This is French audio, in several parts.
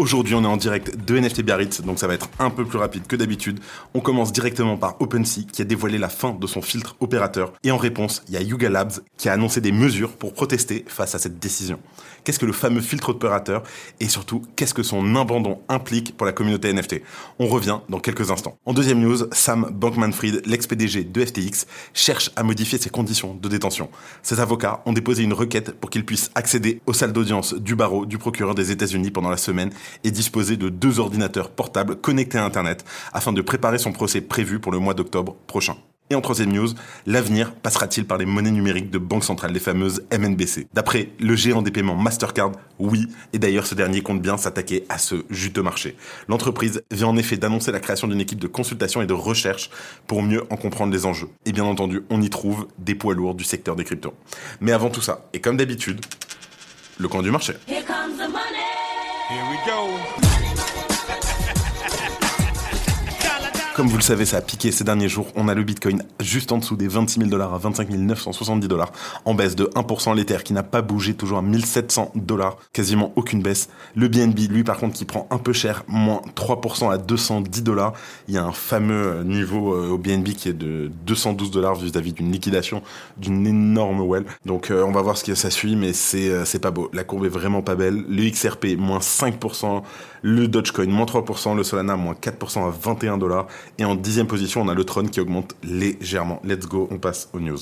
Aujourd'hui, on est en direct de NFT Biarritz, donc ça va être un peu plus rapide que d'habitude. On commence directement par OpenSea, qui a dévoilé la fin de son filtre opérateur. Et en réponse, il y a Yuga Labs, qui a annoncé des mesures pour protester face à cette décision. Qu'est-ce que le fameux filtre opérateur Et surtout, qu'est-ce que son abandon implique pour la communauté NFT On revient dans quelques instants. En deuxième news, Sam Bankman-Fried, l'ex-PDG de FTX, cherche à modifier ses conditions de détention. Ses avocats ont déposé une requête pour qu'il puisse accéder aux salles d'audience du barreau du procureur des États-Unis pendant la semaine et disposer de deux ordinateurs portables connectés à Internet afin de préparer son procès prévu pour le mois d'octobre prochain. Et en troisième news, l'avenir passera-t-il par les monnaies numériques de banque centrale, les fameuses MNBC D'après le géant des paiements Mastercard, oui, et d'ailleurs ce dernier compte bien s'attaquer à ce juteux marché. L'entreprise vient en effet d'annoncer la création d'une équipe de consultation et de recherche pour mieux en comprendre les enjeux. Et bien entendu, on y trouve des poids lourds du secteur des cryptos. Mais avant tout ça, et comme d'habitude, le coin du marché. Here comes the money. Here we go. Comme vous le savez, ça a piqué ces derniers jours. On a le Bitcoin juste en dessous des 26 000 dollars à 25 970 dollars, en baisse de 1%. L'Ether qui n'a pas bougé, toujours à 1700 dollars, quasiment aucune baisse. Le BNB, lui, par contre, qui prend un peu cher, moins 3% à 210 dollars. Il y a un fameux niveau euh, au BNB qui est de 212 dollars vis-à-vis d'une liquidation d'une énorme well. Donc, euh, on va voir ce que ça suit, mais c'est euh, pas beau. La courbe est vraiment pas belle. Le XRP, moins 5%. Le Dogecoin, moins 3%. Le Solana, moins 4% à 21 dollars. Et en dixième position, on a le Tron qui augmente légèrement. Let's go, on passe aux news.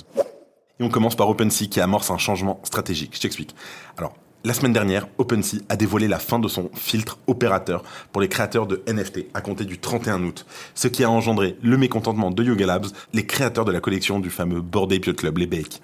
Et on commence par OpenSea qui amorce un changement stratégique. Je t'explique. Alors, la semaine dernière, OpenSea a dévoilé la fin de son filtre opérateur pour les créateurs de NFT à compter du 31 août, ce qui a engendré le mécontentement de Yoga Labs, les créateurs de la collection du fameux Bored Ape Club, les Bakes.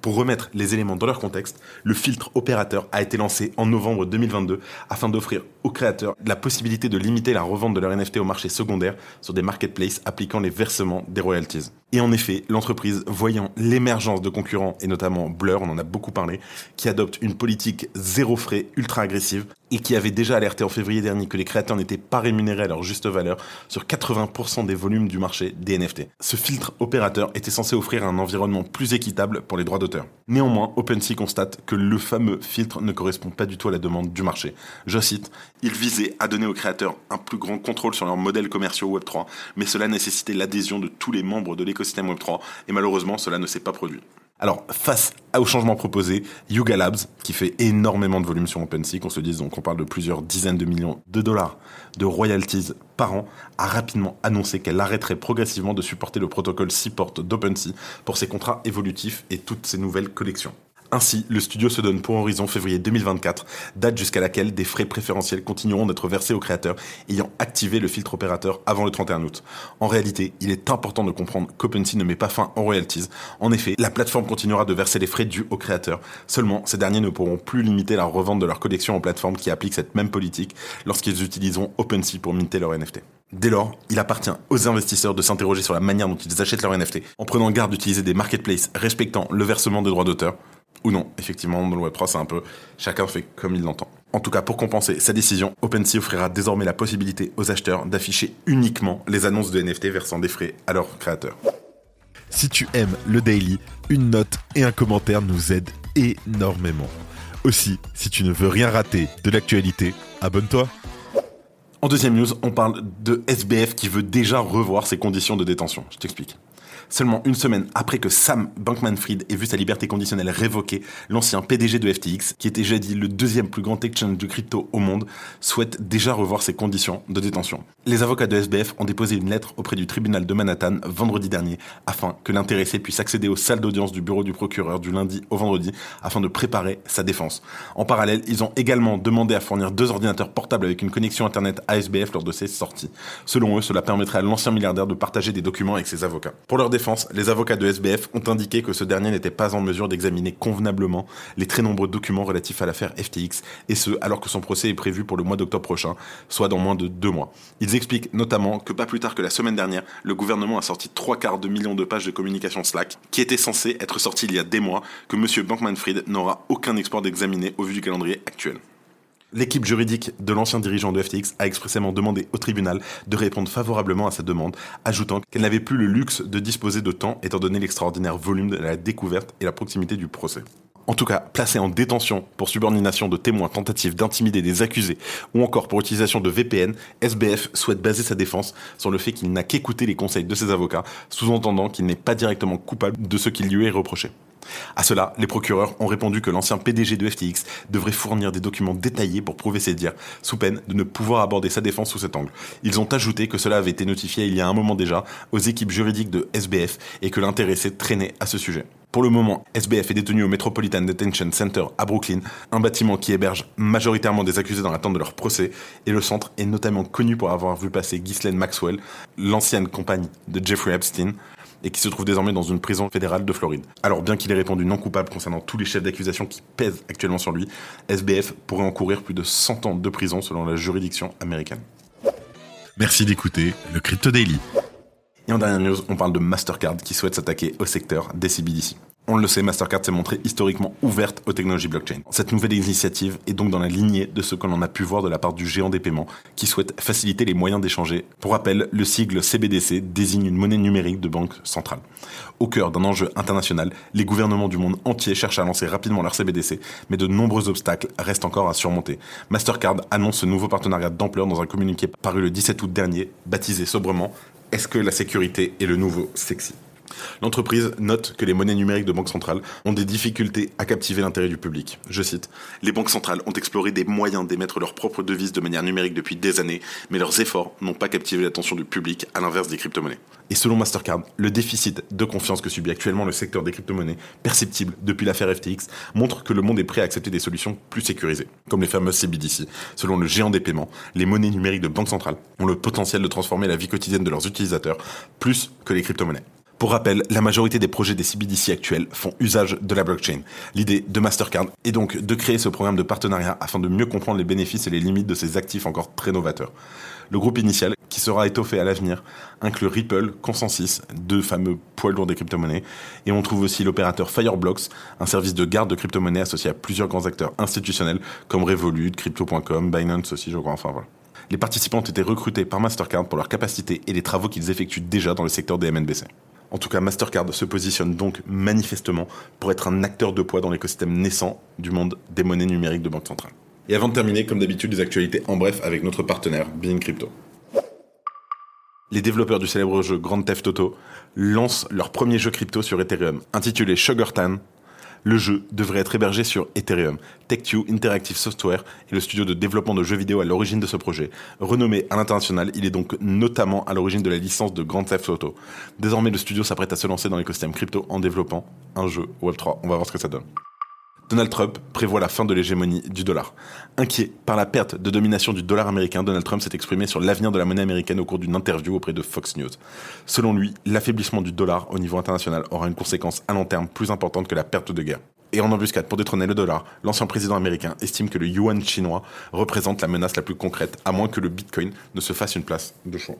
Pour remettre les éléments dans leur contexte, le filtre opérateur a été lancé en novembre 2022 afin d'offrir créateurs la possibilité de limiter la revente de leur NFT au marché secondaire sur des marketplaces appliquant les versements des royalties. Et en effet, l'entreprise, voyant l'émergence de concurrents, et notamment Blur, on en a beaucoup parlé, qui adopte une politique zéro frais ultra agressive, et qui avait déjà alerté en février dernier que les créateurs n'étaient pas rémunérés à leur juste valeur sur 80% des volumes du marché des NFT. Ce filtre opérateur était censé offrir un environnement plus équitable pour les droits d'auteur. Néanmoins, OpenSea constate que le fameux filtre ne correspond pas du tout à la demande du marché. Je cite, il visait à donner aux créateurs un plus grand contrôle sur leurs modèles commerciaux Web3, mais cela nécessitait l'adhésion de tous les membres de l'écosystème Web3, et malheureusement cela ne s'est pas produit. Alors, face au changement proposé, Yuga Labs, qui fait énormément de volume sur OpenSea, qu'on se dise, donc on parle de plusieurs dizaines de millions de dollars de royalties par an, a rapidement annoncé qu'elle arrêterait progressivement de supporter le protocole Seaport d'OpenSea pour ses contrats évolutifs et toutes ses nouvelles collections. Ainsi, le studio se donne pour horizon février 2024, date jusqu'à laquelle des frais préférentiels continueront d'être versés aux créateurs ayant activé le filtre opérateur avant le 31 août. En réalité, il est important de comprendre qu'OpenSea ne met pas fin aux royalties. En effet, la plateforme continuera de verser les frais dus aux créateurs. Seulement, ces derniers ne pourront plus limiter la revente de leur collection aux plateformes qui appliquent cette même politique lorsqu'ils utiliseront OpenSea pour minter leur NFT. Dès lors, il appartient aux investisseurs de s'interroger sur la manière dont ils achètent leur NFT, en prenant garde d'utiliser des marketplaces respectant le versement de droits d'auteur, ou non. Effectivement, dans le Web3, c'est un peu chacun fait comme il l'entend. En tout cas, pour compenser sa décision, OpenSea offrira désormais la possibilité aux acheteurs d'afficher uniquement les annonces de NFT versant des frais à leurs créateurs. Si tu aimes le daily, une note et un commentaire nous aident énormément. Aussi, si tu ne veux rien rater de l'actualité, abonne-toi. En deuxième news, on parle de SBF qui veut déjà revoir ses conditions de détention. Je t'explique. Seulement une semaine après que Sam Bankman-Fried ait vu sa liberté conditionnelle révoquée, l'ancien PDG de FTX, qui était jadis le deuxième plus grand exchange de crypto au monde, souhaite déjà revoir ses conditions de détention. Les avocats de SBF ont déposé une lettre auprès du tribunal de Manhattan vendredi dernier afin que l'intéressé puisse accéder aux salles d'audience du bureau du procureur du lundi au vendredi afin de préparer sa défense. En parallèle, ils ont également demandé à fournir deux ordinateurs portables avec une connexion internet à SBF lors de ses sorties. Selon eux, cela permettrait à l'ancien milliardaire de partager des documents avec ses avocats. Pour le leur les avocats de SBF ont indiqué que ce dernier n'était pas en mesure d'examiner convenablement les très nombreux documents relatifs à l'affaire FTX, et ce, alors que son procès est prévu pour le mois d'octobre prochain, soit dans moins de deux mois. Ils expliquent notamment que pas plus tard que la semaine dernière, le gouvernement a sorti trois quarts de millions de pages de communication Slack, qui étaient censées être sorties il y a des mois, que M. Bankman-Fried n'aura aucun export d'examiner au vu du calendrier actuel. L'équipe juridique de l'ancien dirigeant de FTX a expressément demandé au tribunal de répondre favorablement à sa demande, ajoutant qu'elle n'avait plus le luxe de disposer de temps étant donné l'extraordinaire volume de la découverte et la proximité du procès. En tout cas, placé en détention pour subordination de témoins, tentative d'intimider des accusés ou encore pour utilisation de VPN, SBF souhaite baser sa défense sur le fait qu'il n'a qu'écouté les conseils de ses avocats, sous-entendant qu'il n'est pas directement coupable de ce qui lui est reproché. À cela, les procureurs ont répondu que l'ancien PDG de FTX devrait fournir des documents détaillés pour prouver ses dires, sous peine de ne pouvoir aborder sa défense sous cet angle. Ils ont ajouté que cela avait été notifié il y a un moment déjà aux équipes juridiques de SBF et que l'intéressé traînait à ce sujet. Pour le moment, SBF est détenu au Metropolitan Detention Center à Brooklyn, un bâtiment qui héberge majoritairement des accusés dans l'attente de leur procès, et le centre est notamment connu pour avoir vu passer Ghislaine Maxwell, l'ancienne compagne de Jeffrey Epstein, et qui se trouve désormais dans une prison fédérale de Floride. Alors bien qu'il ait répondu non coupable concernant tous les chefs d'accusation qui pèsent actuellement sur lui, SBF pourrait encourir plus de 100 ans de prison selon la juridiction américaine. Merci d'écouter le Crypto Daily. Et en dernière news, on parle de Mastercard qui souhaite s'attaquer au secteur des CBDC. On le sait, Mastercard s'est montrée historiquement ouverte aux technologies blockchain. Cette nouvelle initiative est donc dans la lignée de ce que l'on a pu voir de la part du géant des paiements, qui souhaite faciliter les moyens d'échanger. Pour rappel, le sigle CBDC désigne une monnaie numérique de banque centrale. Au cœur d'un enjeu international, les gouvernements du monde entier cherchent à lancer rapidement leur CBDC, mais de nombreux obstacles restent encore à surmonter. Mastercard annonce ce nouveau partenariat d'ampleur dans un communiqué paru le 17 août dernier, baptisé sobrement Est-ce que la sécurité est le nouveau sexy? L'entreprise note que les monnaies numériques de banque centrale ont des difficultés à captiver l'intérêt du public. Je cite Les banques centrales ont exploré des moyens d'émettre leurs propres devises de manière numérique depuis des années, mais leurs efforts n'ont pas captivé l'attention du public, à l'inverse des crypto-monnaies. Et selon Mastercard, le déficit de confiance que subit actuellement le secteur des crypto-monnaies, perceptible depuis l'affaire FTX, montre que le monde est prêt à accepter des solutions plus sécurisées, comme les fameuses CBDC. Selon le géant des paiements, les monnaies numériques de banque centrale ont le potentiel de transformer la vie quotidienne de leurs utilisateurs plus que les crypto-monnaies. Pour rappel, la majorité des projets des CBDC actuels font usage de la blockchain. L'idée de Mastercard est donc de créer ce programme de partenariat afin de mieux comprendre les bénéfices et les limites de ces actifs encore très novateurs. Le groupe initial, qui sera étoffé à l'avenir, inclut Ripple, Consensus, deux fameux poids lourds des crypto-monnaies, et on trouve aussi l'opérateur Fireblocks, un service de garde de crypto-monnaies associé à plusieurs grands acteurs institutionnels comme Revolut, Crypto.com, Binance aussi, je crois, enfin voilà. Les participants ont été recrutés par Mastercard pour leur capacité et les travaux qu'ils effectuent déjà dans le secteur des MNBC. En tout cas, Mastercard se positionne donc manifestement pour être un acteur de poids dans l'écosystème naissant du monde des monnaies numériques de banque centrale. Et avant de terminer, comme d'habitude, les actualités en bref avec notre partenaire, Bean Crypto. Les développeurs du célèbre jeu Grand Theft Auto lancent leur premier jeu crypto sur Ethereum, intitulé Sugar Tan, le jeu devrait être hébergé sur Ethereum. TechTue Interactive Software est le studio de développement de jeux vidéo à l'origine de ce projet. Renommé à l'international, il est donc notamment à l'origine de la licence de Grand Theft Auto. Désormais, le studio s'apprête à se lancer dans l'écosystème crypto en développant un jeu Web3. On va voir ce que ça donne. Donald Trump prévoit la fin de l'hégémonie du dollar. Inquiet par la perte de domination du dollar américain, Donald Trump s'est exprimé sur l'avenir de la monnaie américaine au cours d'une interview auprès de Fox News. Selon lui, l'affaiblissement du dollar au niveau international aura une conséquence à long terme plus importante que la perte de guerre. Et en embuscade pour détrôner le dollar, l'ancien président américain estime que le yuan chinois représente la menace la plus concrète, à moins que le bitcoin ne se fasse une place de choix.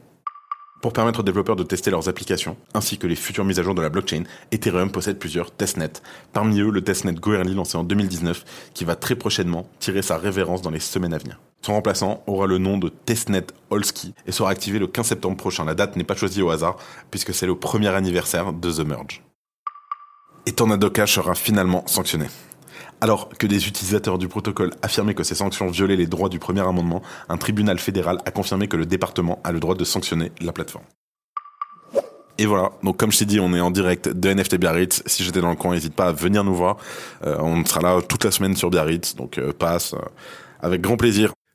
Pour permettre aux développeurs de tester leurs applications, ainsi que les futures mises à jour de la blockchain, Ethereum possède plusieurs testnets. Parmi eux, le testnet Goerli lancé en 2019, qui va très prochainement tirer sa révérence dans les semaines à venir. Son remplaçant aura le nom de testnet Holsky et sera activé le 15 septembre prochain. La date n'est pas choisie au hasard, puisque c'est le premier anniversaire de The Merge. Et Tornado Cash sera finalement sanctionné. Alors que des utilisateurs du protocole affirmaient que ces sanctions violaient les droits du premier amendement, un tribunal fédéral a confirmé que le département a le droit de sanctionner la plateforme. Et voilà, donc comme je t'ai dit, on est en direct de NFT Biarritz. Si j'étais dans le coin, n'hésite pas à venir nous voir. Euh, on sera là toute la semaine sur Biarritz, donc euh, passe euh, avec grand plaisir.